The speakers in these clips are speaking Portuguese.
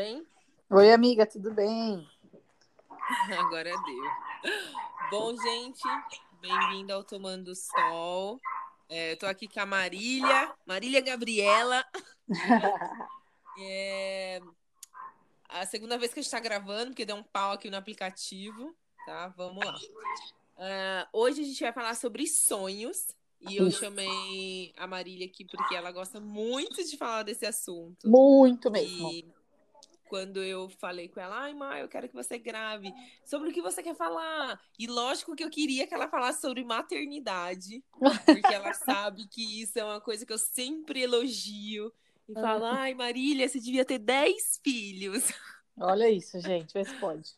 bem? Oi, amiga, tudo bem? Agora deu. Bom, gente, bem-vindo ao Tomando Sol. É, eu tô aqui com a Marília, Marília Gabriela. É a segunda vez que a gente tá gravando, porque deu um pau aqui no aplicativo, tá? Vamos lá. Uh, hoje a gente vai falar sobre sonhos. E eu chamei a Marília aqui porque ela gosta muito de falar desse assunto. Muito mesmo. E quando eu falei com ela, ai, Má, eu quero que você grave sobre o que você quer falar. E lógico que eu queria que ela falasse sobre maternidade, porque ela sabe que isso é uma coisa que eu sempre elogio. E falo, ai, Marília, você devia ter 10 filhos. Olha isso, gente, vê se pode.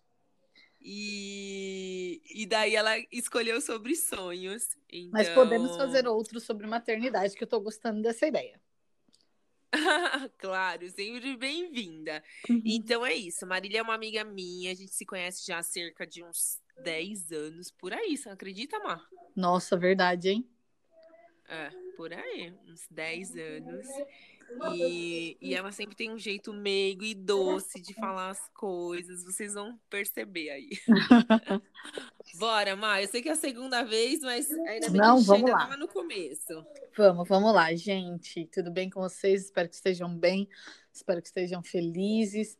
E, e daí ela escolheu sobre sonhos. Então... Mas podemos fazer outro sobre maternidade, que eu tô gostando dessa ideia. claro, sempre bem-vinda. Uhum. Então é isso. Marília é uma amiga minha, a gente se conhece já há cerca de uns 10 anos por aí, você acredita, Mar? Nossa, verdade, hein? É, por aí, uns 10 anos. E, e ela sempre tem um jeito meigo e doce de falar as coisas. Vocês vão perceber aí. Bora, Má. Eu sei que é a segunda vez, mas ainda bem Não, que vamos lá. no começo. Vamos, vamos lá, gente. Tudo bem com vocês? Espero que estejam bem. Espero que estejam felizes.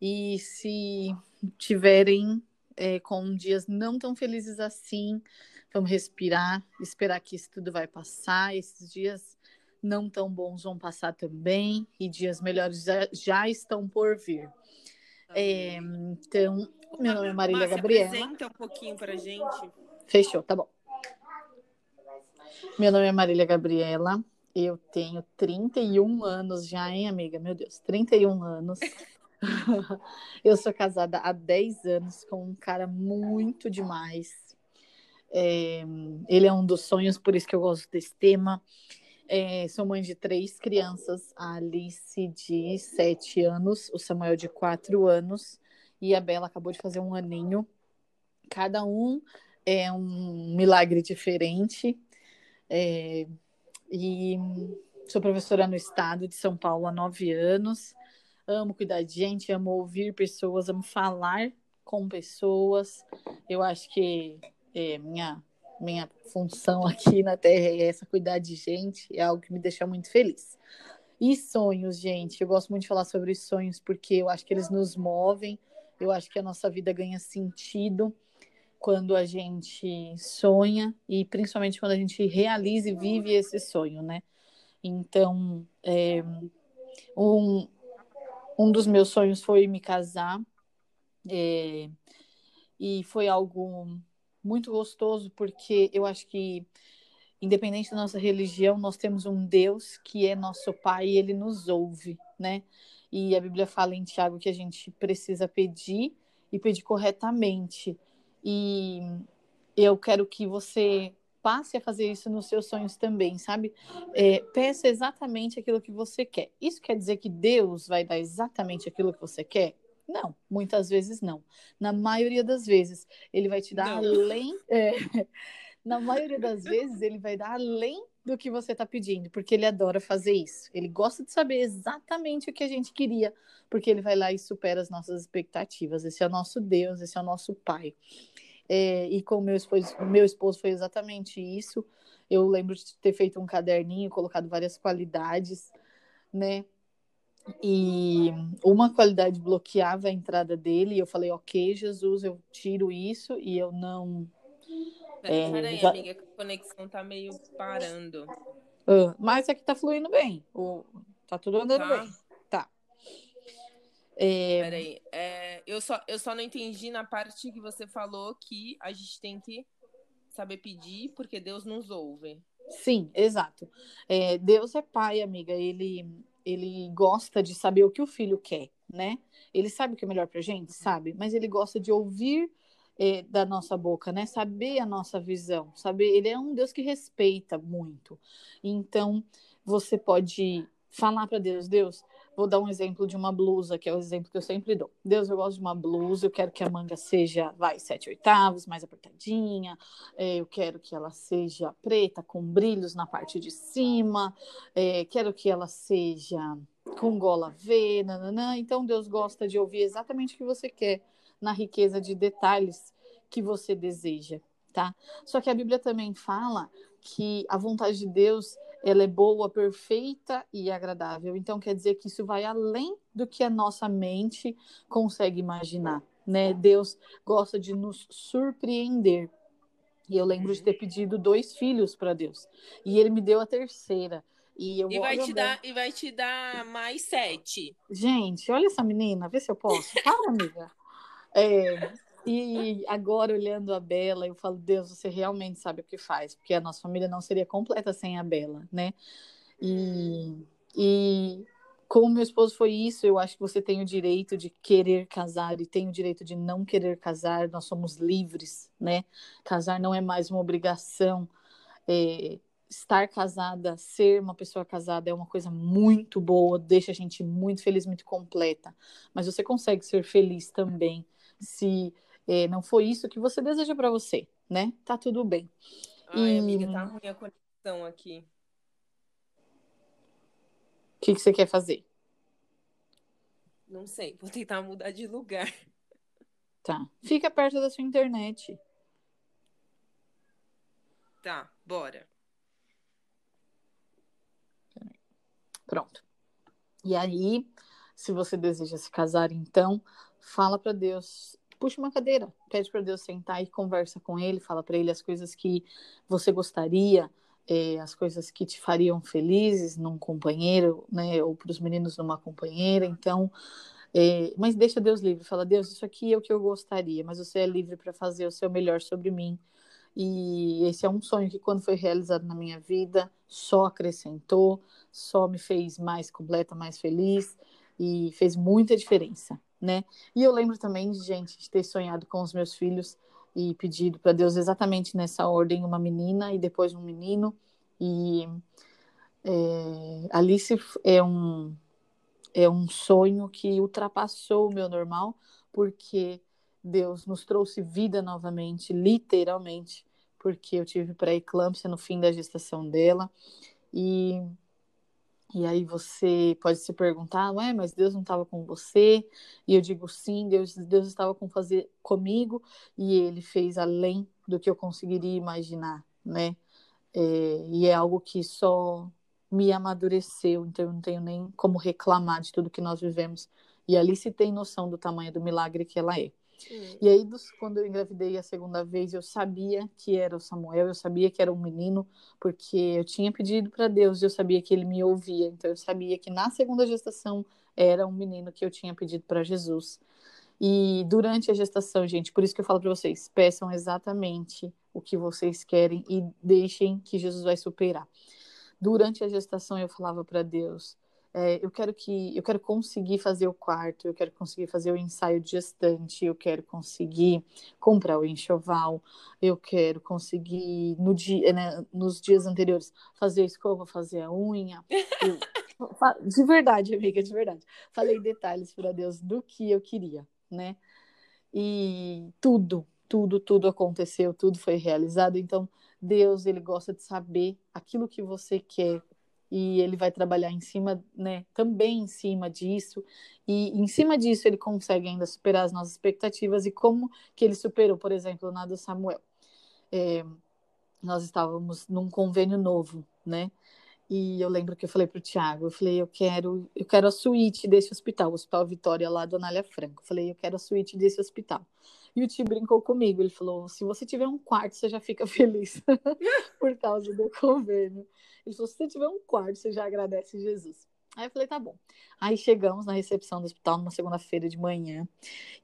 E se tiverem é, com dias não tão felizes assim, vamos respirar, esperar que isso tudo vai passar. Esses dias não tão bons vão passar também e dias melhores já, já estão por vir. É, então, meu nome é Marília Márcia, Gabriela. apresenta um pouquinho pra gente. Fechou, tá bom. Meu nome é Marília Gabriela. Eu tenho 31 anos já, hein, amiga? Meu Deus, 31 anos. eu sou casada há 10 anos com um cara muito demais. É, ele é um dos sonhos, por isso que eu gosto desse tema. É, sou mãe de três crianças, a Alice de sete anos, o Samuel de quatro anos e a Bela acabou de fazer um aninho. Cada um é um milagre diferente. É, e sou professora no estado de São Paulo há nove anos. Amo cuidar de gente, amo ouvir pessoas, amo falar com pessoas. Eu acho que é, minha minha função aqui na Terra é essa, cuidar de gente, é algo que me deixa muito feliz. E sonhos, gente, eu gosto muito de falar sobre sonhos porque eu acho que eles nos movem, eu acho que a nossa vida ganha sentido quando a gente sonha e principalmente quando a gente realiza e vive esse sonho, né? Então, é, um, um dos meus sonhos foi me casar é, e foi algo muito gostoso, porque eu acho que, independente da nossa religião, nós temos um Deus que é nosso Pai e ele nos ouve, né? E a Bíblia fala em Tiago que a gente precisa pedir e pedir corretamente. E eu quero que você passe a fazer isso nos seus sonhos também, sabe? É, peça exatamente aquilo que você quer. Isso quer dizer que Deus vai dar exatamente aquilo que você quer? Não, muitas vezes não. Na maioria das vezes, ele vai te dar não. além. É, na maioria das vezes, ele vai dar além do que você está pedindo, porque ele adora fazer isso. Ele gosta de saber exatamente o que a gente queria, porque ele vai lá e supera as nossas expectativas. Esse é o nosso Deus, esse é o nosso Pai. É, e com o meu esposo, meu esposo foi exatamente isso. Eu lembro de ter feito um caderninho, colocado várias qualidades, né? E uma qualidade bloqueava a entrada dele, e eu falei, ok, Jesus, eu tiro isso e eu não. É, Peraí, já... amiga, a conexão tá meio parando. Uh, mas aqui tá fluindo bem. O... Tá tudo andando tá. bem. Tá. É... Peraí, é, eu, só, eu só não entendi na parte que você falou que a gente tem que saber pedir porque Deus nos ouve. Sim, exato. É, Deus é pai, amiga. Ele ele gosta de saber o que o filho quer, né? Ele sabe o que é melhor pra gente, sabe? Mas ele gosta de ouvir é, da nossa boca, né? Saber a nossa visão, saber. Ele é um Deus que respeita muito. Então, você pode falar para Deus, Deus, vou dar um exemplo de uma blusa, que é o exemplo que eu sempre dou. Deus, eu gosto de uma blusa, eu quero que a manga seja, vai, sete oitavos, mais apertadinha, é, eu quero que ela seja preta, com brilhos na parte de cima, é, quero que ela seja com gola V, nananã. Então Deus gosta de ouvir exatamente o que você quer, na riqueza de detalhes que você deseja, tá? Só que a Bíblia também fala que a vontade de Deus ela é boa, perfeita e agradável. Então quer dizer que isso vai além do que a nossa mente consegue imaginar, né? Deus gosta de nos surpreender. E eu lembro de ter pedido dois filhos para Deus. E ele me deu a terceira. E, eu e, vai te dar, e vai te dar mais sete. Gente, olha essa menina, vê se eu posso. Para, amiga. É, e agora, olhando a Bela, eu falo, Deus, você realmente sabe o que faz, porque a nossa família não seria completa sem a Bela, né? E, e como meu esposo foi isso, eu acho que você tem o direito de querer casar e tem o direito de não querer casar, nós somos livres, né? Casar não é mais uma obrigação. É, estar casada, ser uma pessoa casada é uma coisa muito boa, deixa a gente muito feliz, muito completa. Mas você consegue ser feliz também se é, não foi isso que você deseja para você, né? Tá tudo bem. Ai, e... amiga, tá ruim a conexão aqui. O que, que você quer fazer? Não sei, vou tentar mudar de lugar. Tá. Fica perto da sua internet. Tá, bora. Pronto. E aí, se você deseja se casar, então, fala para Deus puxa uma cadeira, pede para Deus sentar e conversa com Ele, fala para Ele as coisas que você gostaria, é, as coisas que te fariam felizes num companheiro, né, ou para os meninos numa companheira. Então, é, mas deixa Deus livre, fala Deus, isso aqui é o que eu gostaria, mas você é livre para fazer o seu melhor sobre mim. E esse é um sonho que, quando foi realizado na minha vida, só acrescentou, só me fez mais completa, mais feliz e fez muita diferença né? E eu lembro também de gente de ter sonhado com os meus filhos e pedido para Deus exatamente nessa ordem uma menina e depois um menino e é, Alice é um é um sonho que ultrapassou o meu normal porque Deus nos trouxe vida novamente, literalmente, porque eu tive pré-eclâmpsia no fim da gestação dela e e aí você pode se perguntar, ué, mas Deus não estava com você? E eu digo sim, Deus, Deus estava com fazer comigo e Ele fez além do que eu conseguiria imaginar, né? É, e é algo que só me amadureceu, então eu não tenho nem como reclamar de tudo que nós vivemos. E ali se tem noção do tamanho do milagre que ela é. E aí, dos, quando eu engravidei a segunda vez, eu sabia que era o Samuel, eu sabia que era um menino, porque eu tinha pedido para Deus e eu sabia que ele me ouvia. Então, eu sabia que na segunda gestação era um menino que eu tinha pedido para Jesus. E durante a gestação, gente, por isso que eu falo para vocês, peçam exatamente o que vocês querem e deixem que Jesus vai superar. Durante a gestação, eu falava para Deus, é, eu quero que eu quero conseguir fazer o quarto, eu quero conseguir fazer o ensaio de gestante, eu quero conseguir comprar o enxoval, eu quero conseguir no dia, né, nos dias anteriores fazer a escova, fazer a unha. Eu, de verdade, amiga, de verdade. Falei detalhes para Deus do que eu queria, né? E tudo, tudo, tudo aconteceu, tudo foi realizado. Então, Deus, ele gosta de saber aquilo que você quer, e ele vai trabalhar em cima, né, também em cima disso, e em cima disso ele consegue ainda superar as nossas expectativas e como que ele superou, por exemplo, na do Samuel. É, nós estávamos num convênio novo, né, e eu lembro que eu falei para o Tiago, eu falei, eu quero, eu quero a suíte desse hospital, o Hospital Vitória lá do Anália Franco. Eu falei, eu quero a suíte desse hospital. E o Ti brincou comigo, ele falou, se você tiver um quarto, você já fica feliz por causa do convênio. Ele falou: se você tiver um quarto, você já agradece Jesus. Aí eu falei, tá bom. Aí chegamos na recepção do hospital numa segunda-feira de manhã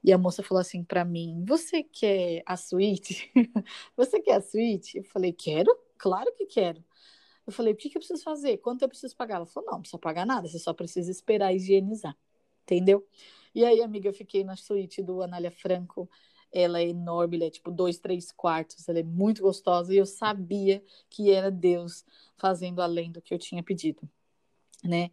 e a moça falou assim para mim: Você quer a suíte? você quer a suíte? Eu falei: Quero, claro que quero. Eu falei: O que, que eu preciso fazer? Quanto eu preciso pagar? Ela falou: Não, não precisa pagar nada, você só precisa esperar higienizar. Entendeu? E aí, amiga, eu fiquei na suíte do Anália Franco ela é enorme, ela é tipo dois, três quartos, ela é muito gostosa e eu sabia que era Deus fazendo além do que eu tinha pedido, né?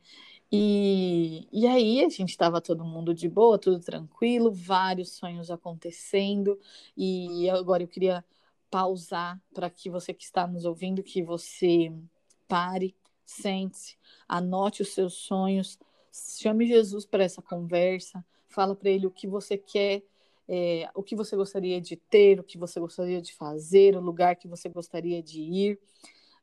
E, e aí a gente estava todo mundo de boa, tudo tranquilo, vários sonhos acontecendo e agora eu queria pausar para que você que está nos ouvindo, que você pare, sente-se, anote os seus sonhos, chame Jesus para essa conversa, fala para ele o que você quer, é, o que você gostaria de ter, o que você gostaria de fazer, o lugar que você gostaria de ir.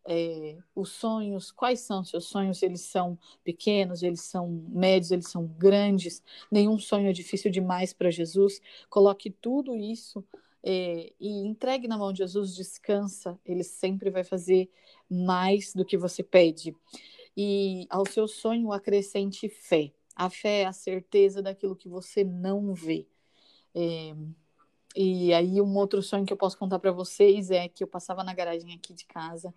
É, os sonhos, quais são seus sonhos? Eles são pequenos, eles são médios, eles são grandes. Nenhum sonho é difícil demais para Jesus. Coloque tudo isso é, e entregue na mão de Jesus, descansa. Ele sempre vai fazer mais do que você pede. E ao seu sonho acrescente fé. A fé é a certeza daquilo que você não vê. É, e aí um outro sonho que eu posso contar para vocês é que eu passava na garagem aqui de casa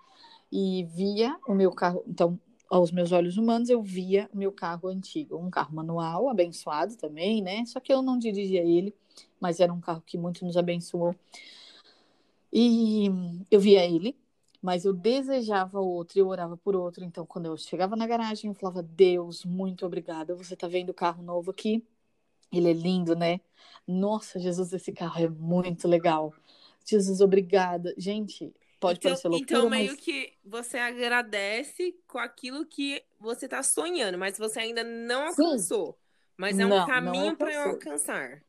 e via o meu carro, então aos meus olhos humanos eu via o meu carro antigo, um carro manual, abençoado também, né? Só que eu não dirigia ele, mas era um carro que muito nos abençoou. E eu via ele, mas eu desejava outro, eu orava por outro. Então, quando eu chegava na garagem, eu falava: Deus, muito obrigada. Você tá vendo o carro novo aqui? Ele é lindo, né? Nossa, Jesus, esse carro é muito legal. Jesus, obrigada. Gente, pode então, parecer loucura, Então, meio mas... que você agradece com aquilo que você está sonhando, mas você ainda não alcançou. Sim. Mas é um não, caminho para eu alcançar.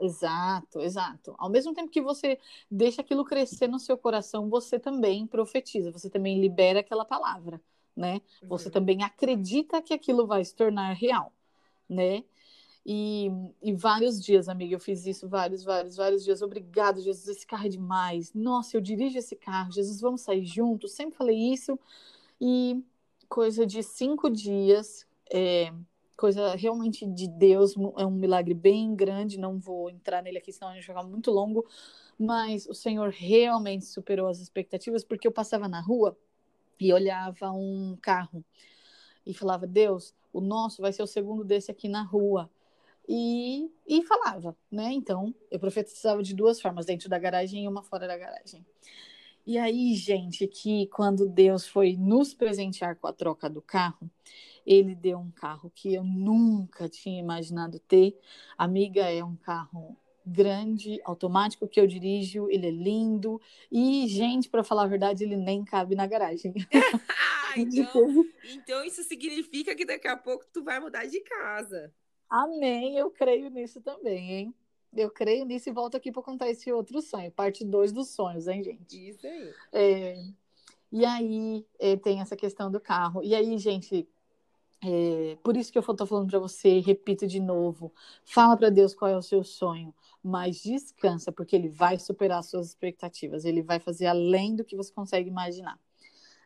Exato, exato. Ao mesmo tempo que você deixa aquilo crescer no seu coração, você também profetiza, você também libera aquela palavra, né? Uhum. Você também acredita que aquilo vai se tornar real, né? E, e, vários dias, amiga, eu fiz isso vários, vários, vários dias. Obrigado, Jesus, esse carro é demais. Nossa, eu dirijo esse carro. Jesus, vamos sair juntos. Sempre falei isso. E coisa de cinco dias, é, coisa realmente de Deus, é um milagre bem grande. Não vou entrar nele aqui, senão a gente vai muito longo. Mas o Senhor realmente superou as expectativas, porque eu passava na rua e olhava um carro e falava: Deus, o nosso vai ser o segundo desse aqui na rua e, e falava, né? Então, eu profetizava de duas formas, dentro da garagem e uma fora da garagem. E aí, gente, que quando Deus foi nos presentear com a troca do carro, ele deu um carro que eu nunca tinha imaginado ter. Amiga, é um carro grande, automático que eu dirijo, ele é lindo e, gente, para falar a verdade, ele nem cabe na garagem. então, então isso significa que daqui a pouco tu vai mudar de casa. Amém, eu creio nisso também, hein? Eu creio nisso e volto aqui para contar esse outro sonho, parte 2 dos sonhos, hein, gente? Isso aí. É, e aí é, tem essa questão do carro. E aí, gente, é, por isso que eu estou falando para você, repito de novo, fala para Deus qual é o seu sonho, mas descansa, porque Ele vai superar as suas expectativas, Ele vai fazer além do que você consegue imaginar,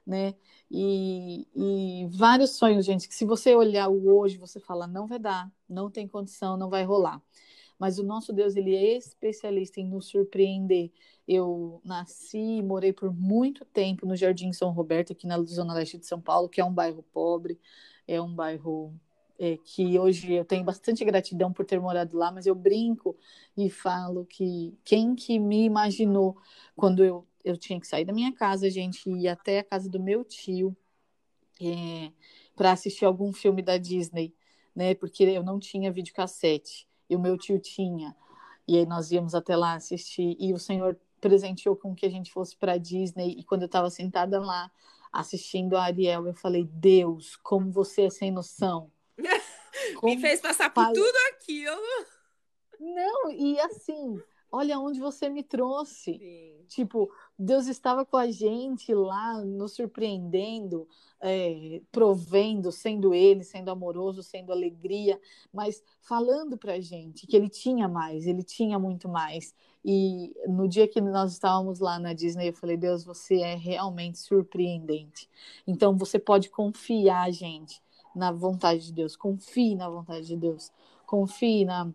né? E, e, vários sonhos, gente, que se você olhar o hoje, você fala, não vai dar, não tem condição, não vai rolar. Mas o nosso Deus, ele é especialista em nos surpreender. Eu nasci e morei por muito tempo no Jardim São Roberto, aqui na Zona Leste de São Paulo, que é um bairro pobre, é um bairro é, que hoje eu tenho bastante gratidão por ter morado lá, mas eu brinco e falo que quem que me imaginou quando eu eu tinha que sair da minha casa, a gente ia até a casa do meu tio é, para assistir algum filme da Disney, né? Porque eu não tinha videocassete e o meu tio tinha. E aí nós íamos até lá assistir e o Senhor presenteou com que a gente fosse para Disney e quando eu estava sentada lá assistindo a Ariel, eu falei: "Deus, como você é sem noção". Como... Me fez passar por tudo aquilo. Não, e assim, olha onde você me trouxe. Sim. Tipo, Deus estava com a gente lá, nos surpreendendo, é, provendo, sendo Ele, sendo amoroso, sendo alegria, mas falando para a gente que Ele tinha mais, Ele tinha muito mais. E no dia que nós estávamos lá na Disney, eu falei: Deus, você é realmente surpreendente. Então você pode confiar, gente, na vontade de Deus. Confie na vontade de Deus. Confie na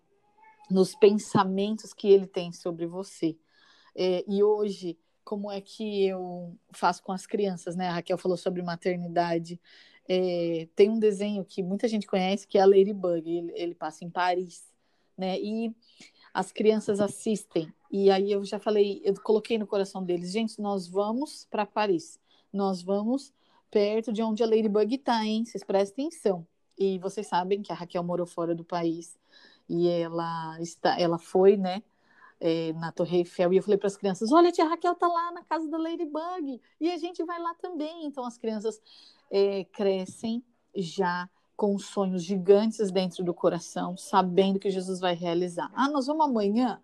nos pensamentos que ele tem sobre você. É, e hoje, como é que eu faço com as crianças, né? A Raquel falou sobre maternidade. É, tem um desenho que muita gente conhece que é a Ladybug. Ele, ele passa em Paris, né? E as crianças assistem. E aí eu já falei, eu coloquei no coração deles, gente, nós vamos para Paris. Nós vamos perto de onde a Ladybug está, hein? Vocês prestem atenção. E vocês sabem que a Raquel morou fora do país e ela está, ela foi, né, é, na Torre Eiffel, e eu falei para as crianças: olha, a tia Raquel tá lá na casa da Ladybug, e a gente vai lá também. Então as crianças é, crescem já com sonhos gigantes dentro do coração, sabendo que Jesus vai realizar. Ah, nós vamos amanhã?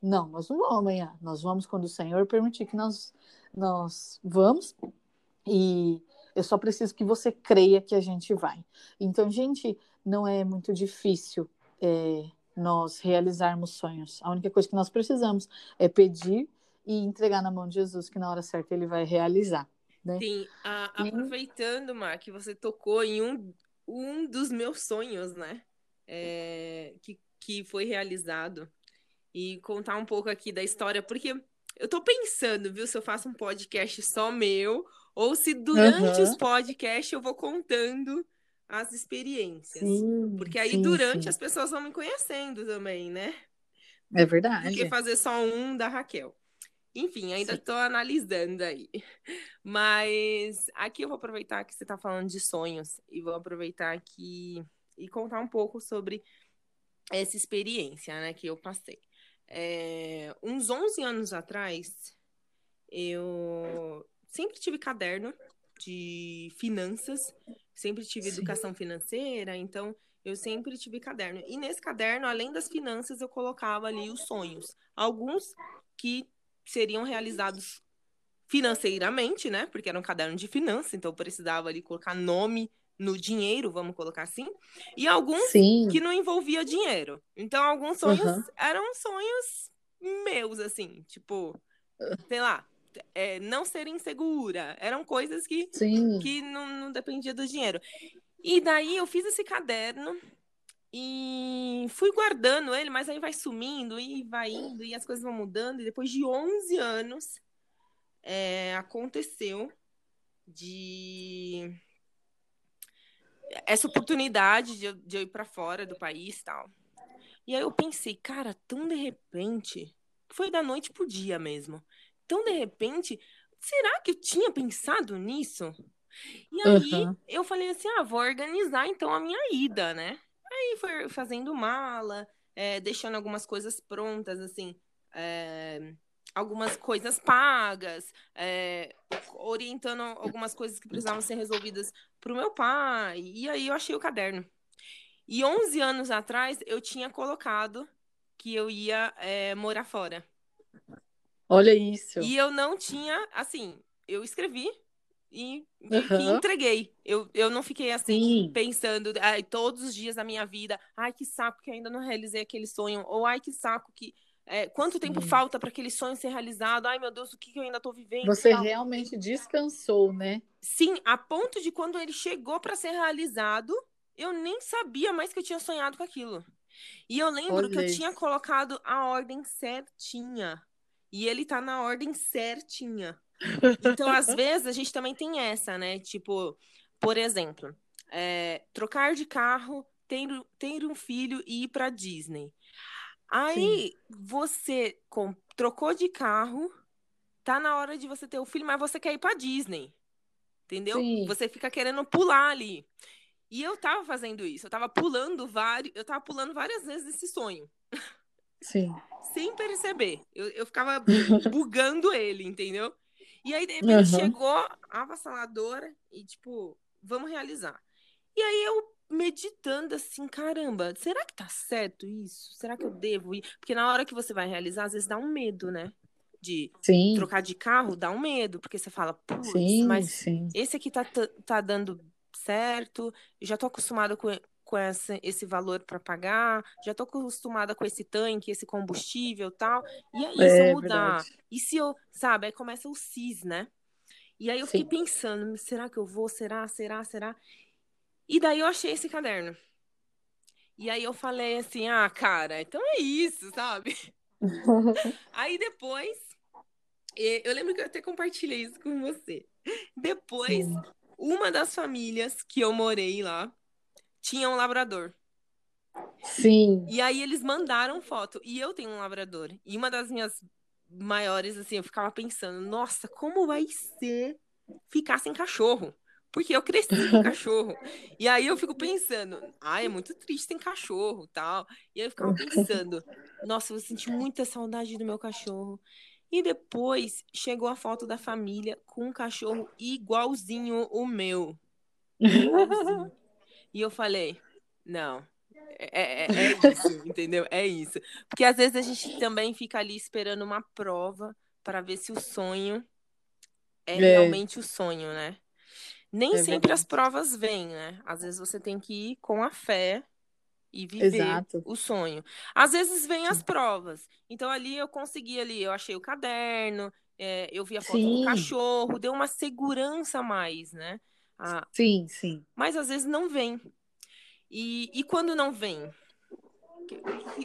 Não, nós não vamos amanhã. Nós vamos quando o Senhor permitir que nós, nós vamos. E eu só preciso que você creia que a gente vai. Então, gente, não é muito difícil é, nós realizarmos sonhos. A única coisa que nós precisamos é pedir e entregar na mão de Jesus, que na hora certa ele vai realizar. Né? Sim, a, aproveitando, Mar, que você tocou em um, um dos meus sonhos, né? É, que, que foi realizado. E contar um pouco aqui da história, porque eu tô pensando, viu, se eu faço um podcast só meu, ou se durante uhum. os podcasts eu vou contando as experiências. Sim, porque aí sim, durante sim. as pessoas vão me conhecendo também, né? É verdade. Do que fazer só um da Raquel. Enfim, ainda estou analisando aí. Mas aqui eu vou aproveitar que você está falando de sonhos e vou aproveitar aqui e contar um pouco sobre essa experiência né, que eu passei. É, uns 11 anos atrás, eu sempre tive caderno de finanças, sempre tive Sim. educação financeira, então eu sempre tive caderno. E nesse caderno, além das finanças, eu colocava ali os sonhos. Alguns que seriam realizados financeiramente, né? Porque era um caderno de finanças, então eu precisava ali colocar nome no dinheiro, vamos colocar assim. E alguns Sim. que não envolvia dinheiro. Então, alguns sonhos uhum. eram sonhos meus, assim, tipo, sei lá, é, não ser insegura. Eram coisas que, que não, não dependia do dinheiro. E daí eu fiz esse caderno e fui guardando ele, mas aí vai sumindo e vai indo e as coisas vão mudando. E depois de 11 anos, é, aconteceu de essa oportunidade de eu, de eu ir para fora do país tal. E aí eu pensei, cara, tão de repente, foi da noite pro dia mesmo. Tão de repente, será que eu tinha pensado nisso? E aí uhum. eu falei assim, ah, vou organizar então a minha ida, né? Aí foi fazendo mala, é, deixando algumas coisas prontas, assim, é, algumas coisas pagas, é, orientando algumas coisas que precisavam ser resolvidas para o meu pai. E aí eu achei o caderno. E 11 anos atrás eu tinha colocado que eu ia é, morar fora. Olha isso. E eu não tinha, assim, eu escrevi e, uhum. entreguei. Eu, eu não fiquei assim, Sim. pensando, ai, todos os dias da minha vida, ai, que saco que ainda não realizei aquele sonho, ou ai, que saco que. É, quanto tempo Sim. falta para aquele sonho ser realizado? Ai, meu Deus, o que, que eu ainda estou vivendo? Você realmente descansou, né? Sim, a ponto de quando ele chegou para ser realizado, eu nem sabia mais que eu tinha sonhado com aquilo. E eu lembro que eu tinha colocado a ordem certinha. E ele tá na ordem certinha. Então, às vezes, a gente também tem essa, né? Tipo, por exemplo, é, trocar de carro, ter, ter um filho e ir pra Disney. Aí, Sim. você com, trocou de carro, tá na hora de você ter o filho, mas você quer ir pra Disney. Entendeu? Sim. Você fica querendo pular ali. E eu tava fazendo isso, eu tava pulando vários, eu tava pulando várias vezes esse sonho. Sim. Sem perceber. Eu, eu ficava bugando ele, entendeu? E aí, de repente, uhum. chegou a avassaladora e, tipo, vamos realizar. E aí eu meditando assim, caramba, será que tá certo isso? Será que eu devo ir? Porque na hora que você vai realizar, às vezes dá um medo, né? De sim. trocar de carro, dá um medo, porque você fala, putz, mas sim. esse aqui tá, tá dando certo, já tô acostumado com, com essa, esse valor para pagar, já tô acostumada com esse tanque, esse combustível tal. E aí, é, se eu mudar? Verdade. E se eu, sabe, aí começa o CIS, né? E aí eu fiquei Sim. pensando, será que eu vou? Será? Será? Será? E daí eu achei esse caderno. E aí eu falei assim, ah, cara, então é isso, sabe? aí depois, eu lembro que eu até compartilhei isso com você. Depois, Sim. uma das famílias que eu morei lá, tinha um labrador. Sim. E aí eles mandaram foto. E eu tenho um labrador. E uma das minhas maiores, assim, eu ficava pensando, nossa, como vai ser ficar sem cachorro? Porque eu cresci com cachorro. E aí eu fico pensando, ai, é muito triste sem cachorro tal. E aí eu ficava pensando, nossa, eu senti muita saudade do meu cachorro. E depois chegou a foto da família com um cachorro igualzinho o meu. Igualzinho. E eu falei, não, é, é, é isso, entendeu? É isso. Porque às vezes a gente também fica ali esperando uma prova para ver se o sonho é, é, realmente o sonho, né? Nem é sempre verdade. as provas vêm, né? Às vezes você tem que ir com a fé e viver Exato. o sonho. Às vezes vêm as provas. Então ali eu consegui ali, eu achei o caderno, é, eu vi a foto sim. do cachorro, deu uma segurança a mais, né? Ah, sim, sim. Mas às vezes não vem. E, e quando não vem?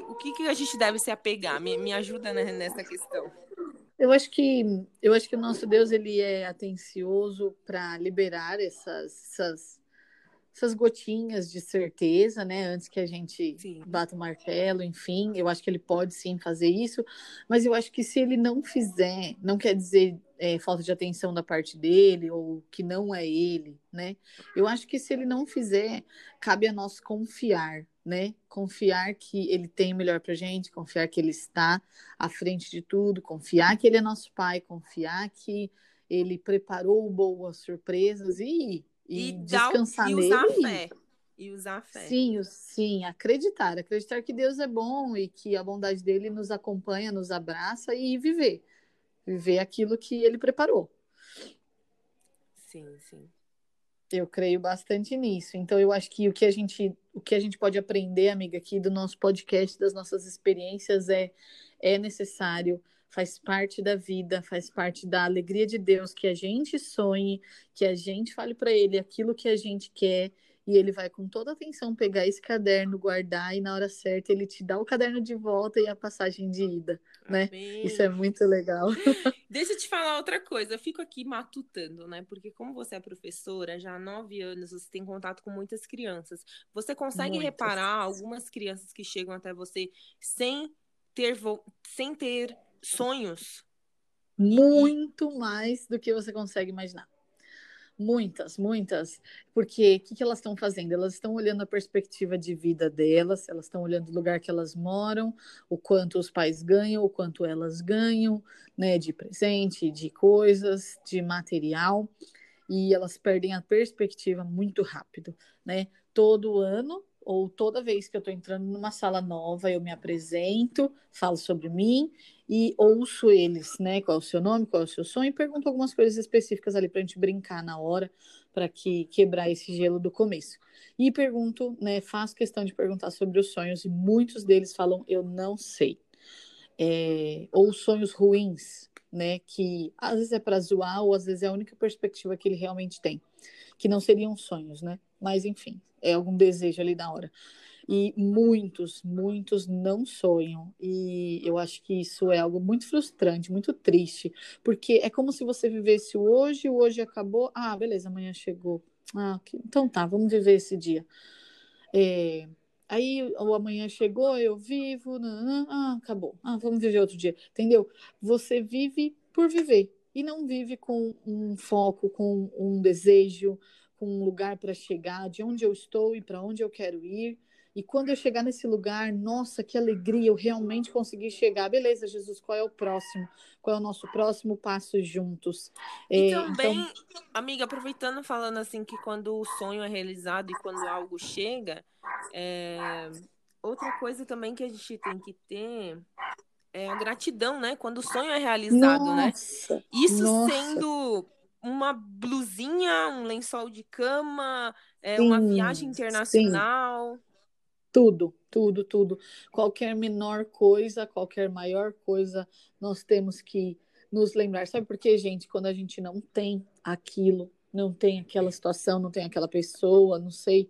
O que, que, a gente deve se apegar? Me, me ajuda né, nessa questão. Eu acho que eu acho que o nosso Deus ele é atencioso para liberar essas, essas essas gotinhas de certeza, né? Antes que a gente sim. bata o martelo, enfim, eu acho que ele pode sim fazer isso, mas eu acho que se ele não fizer, não quer dizer é, falta de atenção da parte dele ou que não é ele, né? Eu acho que se ele não fizer, cabe a nós confiar, né? Confiar que ele tem o melhor pra gente, confiar que ele está à frente de tudo, confiar que ele é nosso pai, confiar que ele preparou boas surpresas e e, e descansar e usar nele. A fé. E usar fé. Sim, sim, acreditar, acreditar que Deus é bom e que a bondade dele nos acompanha, nos abraça e viver, viver aquilo que ele preparou. Sim, sim. Eu creio bastante nisso. Então eu acho que o que a gente, o que a gente pode aprender, amiga, aqui do nosso podcast, das nossas experiências é é necessário faz parte da vida, faz parte da alegria de Deus que a gente sonhe, que a gente fale para ele aquilo que a gente quer e ele vai com toda atenção pegar esse caderno, guardar e na hora certa ele te dá o caderno de volta e a passagem de ida, né? Amém. Isso é muito legal. Deixa eu te falar outra coisa, eu fico aqui matutando, né? Porque como você é professora, já há nove anos você tem contato com muitas crianças. Você consegue muitas. reparar algumas crianças que chegam até você sem ter, sem ter sonhos. Muito mais do que você consegue imaginar. Muitas, muitas. Porque o que, que elas estão fazendo? Elas estão olhando a perspectiva de vida delas, elas estão olhando o lugar que elas moram, o quanto os pais ganham, o quanto elas ganham, né? De presente, de coisas, de material. E elas perdem a perspectiva muito rápido, né? Todo ano ou toda vez que eu estou entrando numa sala nova, eu me apresento, falo sobre mim e ouço eles, né? Qual é o seu nome, qual é o seu sonho, e pergunto algumas coisas específicas ali para a gente brincar na hora, para que quebrar esse gelo do começo. E pergunto, né? Faço questão de perguntar sobre os sonhos, e muitos deles falam, eu não sei. É, ou sonhos ruins, né? Que às vezes é para zoar, ou às vezes é a única perspectiva que ele realmente tem, que não seriam sonhos, né? Mas enfim, é algum desejo ali da hora. E muitos, muitos não sonham. E eu acho que isso é algo muito frustrante, muito triste, porque é como se você vivesse o hoje, o hoje acabou. Ah, beleza, amanhã chegou. Ah, então tá, vamos viver esse dia. É, aí o amanhã chegou, eu vivo, ah, acabou. Ah, vamos viver outro dia. Entendeu? Você vive por viver e não vive com um foco, com um desejo, com um lugar para chegar, de onde eu estou e para onde eu quero ir. E quando eu chegar nesse lugar, nossa, que alegria, eu realmente consegui chegar. Beleza, Jesus, qual é o próximo? Qual é o nosso próximo passo juntos? E é, também, então... amiga, aproveitando falando assim que quando o sonho é realizado e quando algo chega, é... outra coisa também que a gente tem que ter é a gratidão, né? Quando o sonho é realizado, né? nossa, né? Isso nossa. sendo uma blusinha, um lençol de cama, é, sim, uma viagem internacional. Sim. Tudo, tudo, tudo. Qualquer menor coisa, qualquer maior coisa, nós temos que nos lembrar. Sabe por quê, gente? Quando a gente não tem aquilo, não tem aquela situação, não tem aquela pessoa, não sei.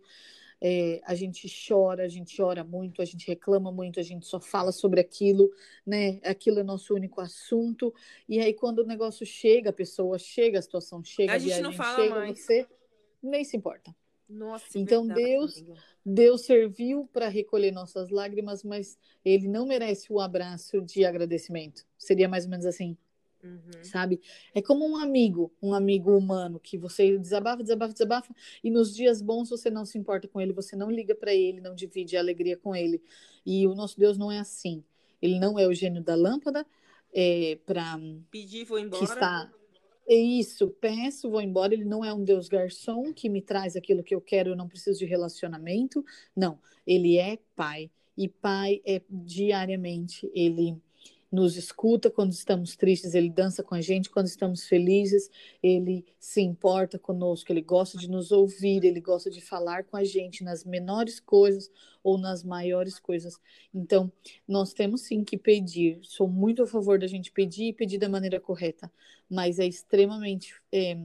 É, a gente chora, a gente chora muito, a gente reclama muito, a gente só fala sobre aquilo, né? Aquilo é nosso único assunto. E aí, quando o negócio chega, a pessoa chega, a situação chega, a, a gente não fala chega, mais. você nem se importa. Nossa, então verdade, Deus, amiga. Deus serviu para recolher nossas lágrimas, mas Ele não merece o abraço de agradecimento. Seria mais ou menos assim, uhum. sabe? É como um amigo, um amigo humano que você desabafa, desabafa, desabafa, e nos dias bons você não se importa com ele, você não liga para ele, não divide a alegria com ele. E o nosso Deus não é assim. Ele não é o gênio da lâmpada é, para pedir vou embora. Que está É isso, peço, vou embora. Ele não é um Deus garçom que me traz aquilo que eu quero, eu não preciso de relacionamento. Não, ele é pai. E pai é diariamente, ele nos escuta quando estamos tristes, ele dança com a gente quando estamos felizes, ele se importa conosco, ele gosta de nos ouvir, ele gosta de falar com a gente nas menores coisas ou nas maiores coisas. Então, nós temos sim que pedir. Sou muito a favor da gente pedir e pedir da maneira correta, mas é extremamente é,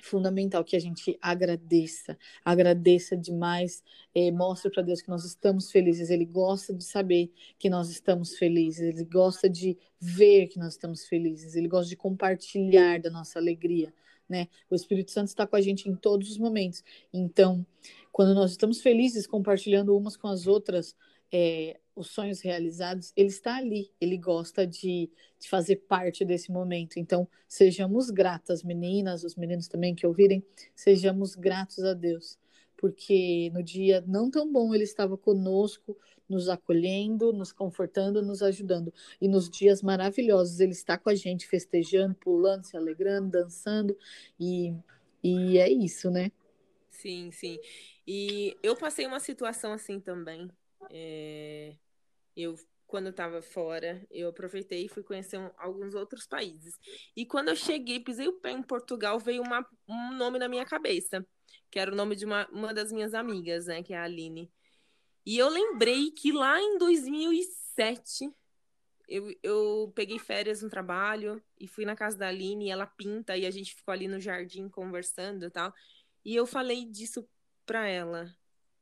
fundamental que a gente agradeça, agradeça demais, é, mostre para Deus que nós estamos felizes. Ele gosta de saber que nós estamos felizes, ele gosta de ver que nós estamos felizes, ele gosta de compartilhar da nossa alegria. Né? O Espírito Santo está com a gente em todos os momentos. Então, quando nós estamos felizes compartilhando umas com as outras, é, os sonhos realizados, ele está ali, ele gosta de, de fazer parte desse momento. Então, sejamos gratas, meninas, os meninos também que ouvirem, sejamos gratos a Deus, porque no dia não tão bom ele estava conosco, nos acolhendo, nos confortando, nos ajudando. E nos dias maravilhosos ele está com a gente, festejando, pulando, se alegrando, dançando, e, e é isso, né? Sim, sim. E eu passei uma situação assim também. É, eu, quando estava fora, eu aproveitei e fui conhecer um, alguns outros países. E quando eu cheguei, pisei o pé em Portugal, veio uma, um nome na minha cabeça, que era o nome de uma, uma das minhas amigas, né, que é a Aline. E eu lembrei que lá em 2007, eu, eu peguei férias no trabalho e fui na casa da Aline, e ela pinta, e a gente ficou ali no jardim conversando e tal. E eu falei disso pra ela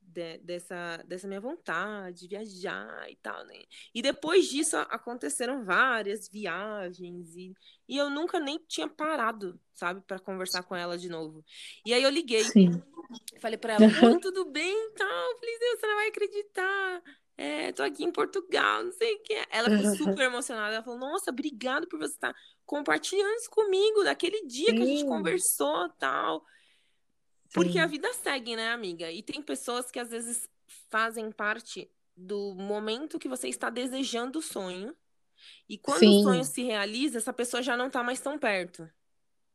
de, dessa, dessa minha vontade de viajar e tal, né? E depois disso aconteceram várias viagens e, e eu nunca nem tinha parado, sabe, para conversar com ela de novo. E aí eu liguei, Sim. falei para ela, uhum. tudo bem, tal, falei, Deus, você não vai acreditar. É, tô aqui em Portugal, não sei o que. Ela ficou super emocionada. Ela falou: Nossa, obrigado por você estar compartilhando isso comigo, daquele dia Sim. que a gente conversou tal. Porque a vida segue, né, amiga? E tem pessoas que às vezes fazem parte do momento que você está desejando o sonho. E quando Sim. o sonho se realiza, essa pessoa já não está mais tão perto.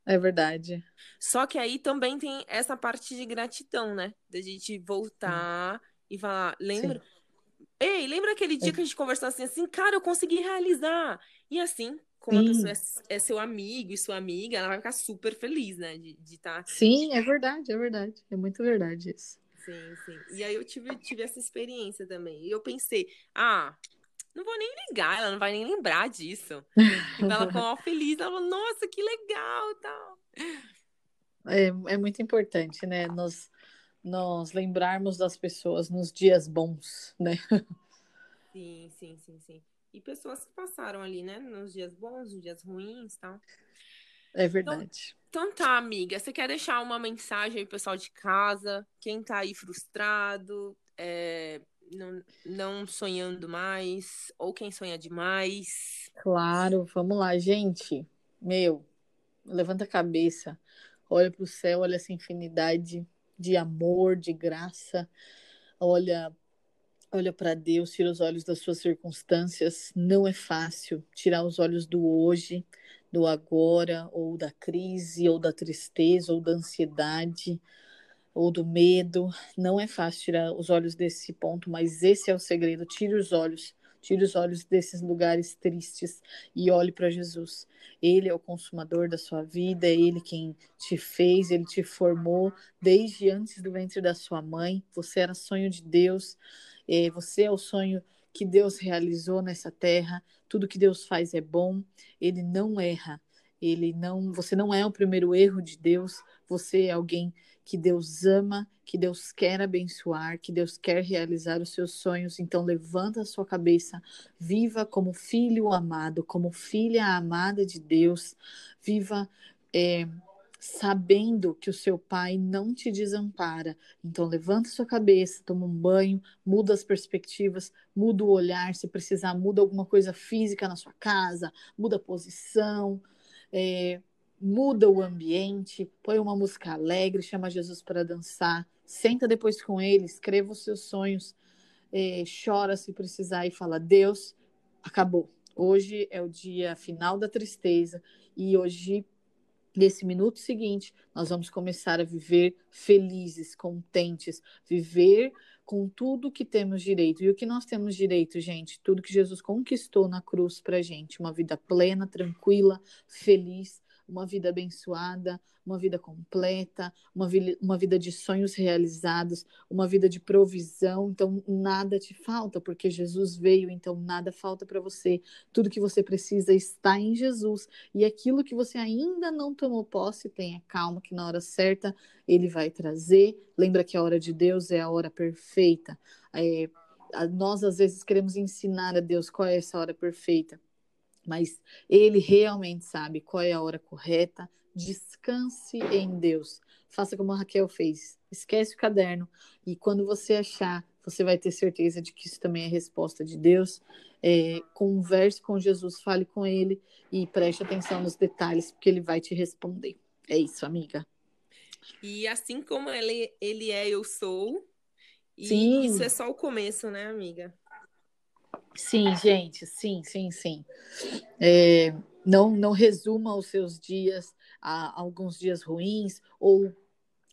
É verdade. Só que aí também tem essa parte de gratidão, né? Da gente voltar Sim. e falar, lembra? Sim. Ei, lembra aquele dia é. que a gente conversou assim, assim, cara, eu consegui realizar. E assim, como Sim. a pessoa é, é, seu amigo e sua amiga, ela vai ficar super feliz, né? De estar. Tá... Sim, é verdade, é verdade. É muito verdade isso. Sim, sim. E aí eu tive, tive essa experiência também. E eu pensei, ah, não vou nem ligar, ela não vai nem lembrar disso. Então ela ficou feliz, ela falou, nossa, que legal tal. É, é muito importante, né? Nós, nós lembrarmos das pessoas nos dias bons, né? Sim, sim, sim, sim e pessoas que passaram ali, né? Nos dias bons, nos dias ruins tal. É verdade. Então, então tá, amiga. Você quer deixar uma mensagem aí pro pessoal de casa? Quem tá aí frustrado, é, não, não sonhando mais, ou quem sonha demais? Claro, vamos lá, gente. Meu, levanta a cabeça, olha para o céu, olha essa infinidade de amor, de graça, olha olha para Deus, tira os olhos das suas circunstâncias. Não é fácil tirar os olhos do hoje, do agora, ou da crise, ou da tristeza, ou da ansiedade, ou do medo. Não é fácil tirar os olhos desse ponto, mas esse é o segredo. Tire os olhos. Tire os olhos desses lugares tristes e olhe para Jesus. Ele é o consumador da sua vida, é ele quem te fez, ele te formou desde antes do ventre da sua mãe. Você era sonho de Deus. É, você é o sonho que Deus realizou nessa terra. Tudo que Deus faz é bom. Ele não erra. Ele não, você não é o primeiro erro de Deus. Você é alguém que Deus ama, que Deus quer abençoar, que Deus quer realizar os seus sonhos. Então levanta a sua cabeça, viva como filho amado, como filha amada de Deus. Viva é, sabendo que o seu pai não te desampara. Então levanta sua cabeça, toma um banho, muda as perspectivas, muda o olhar, se precisar, muda alguma coisa física na sua casa, muda a posição, é, muda o ambiente, põe uma música alegre, chama Jesus para dançar, senta depois com ele, escreva os seus sonhos, é, chora se precisar e fala: Deus, acabou. Hoje é o dia final da tristeza e hoje nesse minuto seguinte, nós vamos começar a viver felizes, contentes, viver com tudo que temos direito. E o que nós temos direito, gente? Tudo que Jesus conquistou na cruz para gente. Uma vida plena, tranquila, feliz, uma vida abençoada, uma vida completa, uma, vi uma vida de sonhos realizados, uma vida de provisão. Então, nada te falta, porque Jesus veio, então nada falta para você. Tudo que você precisa está em Jesus. E aquilo que você ainda não tomou posse, tenha calma, que na hora certa ele vai trazer. Lembra que a hora de Deus é a hora perfeita. É, nós, às vezes, queremos ensinar a Deus qual é essa hora perfeita mas ele realmente sabe qual é a hora correta. Descanse em Deus. Faça como a Raquel fez. Esquece o caderno e quando você achar, você vai ter certeza de que isso também é resposta de Deus. É, converse com Jesus, fale com ele e preste atenção nos detalhes, porque ele vai te responder. É isso, amiga. E assim como ele, ele é, eu sou. E Sim. isso é só o começo, né, amiga? Sim, gente, sim, sim, sim. É, não, não resuma os seus dias a alguns dias ruins ou,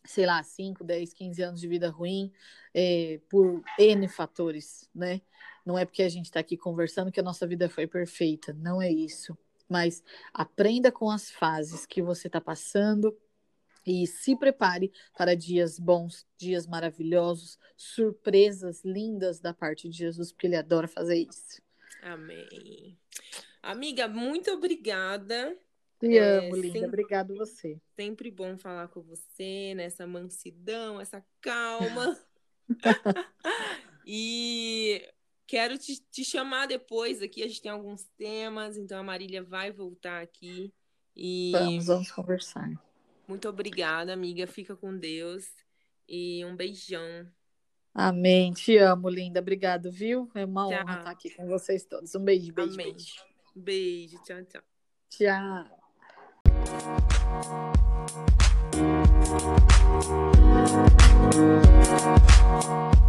sei lá, 5, 10, 15 anos de vida ruim é, por N fatores, né? Não é porque a gente está aqui conversando que a nossa vida foi perfeita, não é isso. Mas aprenda com as fases que você está passando, e se prepare para dias bons, dias maravilhosos, surpresas lindas da parte de Jesus, porque ele adora fazer isso. Amém. Amiga, muito obrigada. Te é, amo, linda. Sempre, Obrigado você. Sempre bom falar com você nessa mansidão, essa calma. e quero te, te, chamar depois aqui. A gente tem alguns temas, então a Marília vai voltar aqui. E... Vamos, vamos conversar. Muito obrigada, amiga. Fica com Deus. E um beijão. Amém. Te amo, linda. Obrigado, viu? É uma tchau. honra estar aqui com vocês todos. Um beijo, beijo. Amém. Beijo. beijo. Tchau, tchau. Tchau.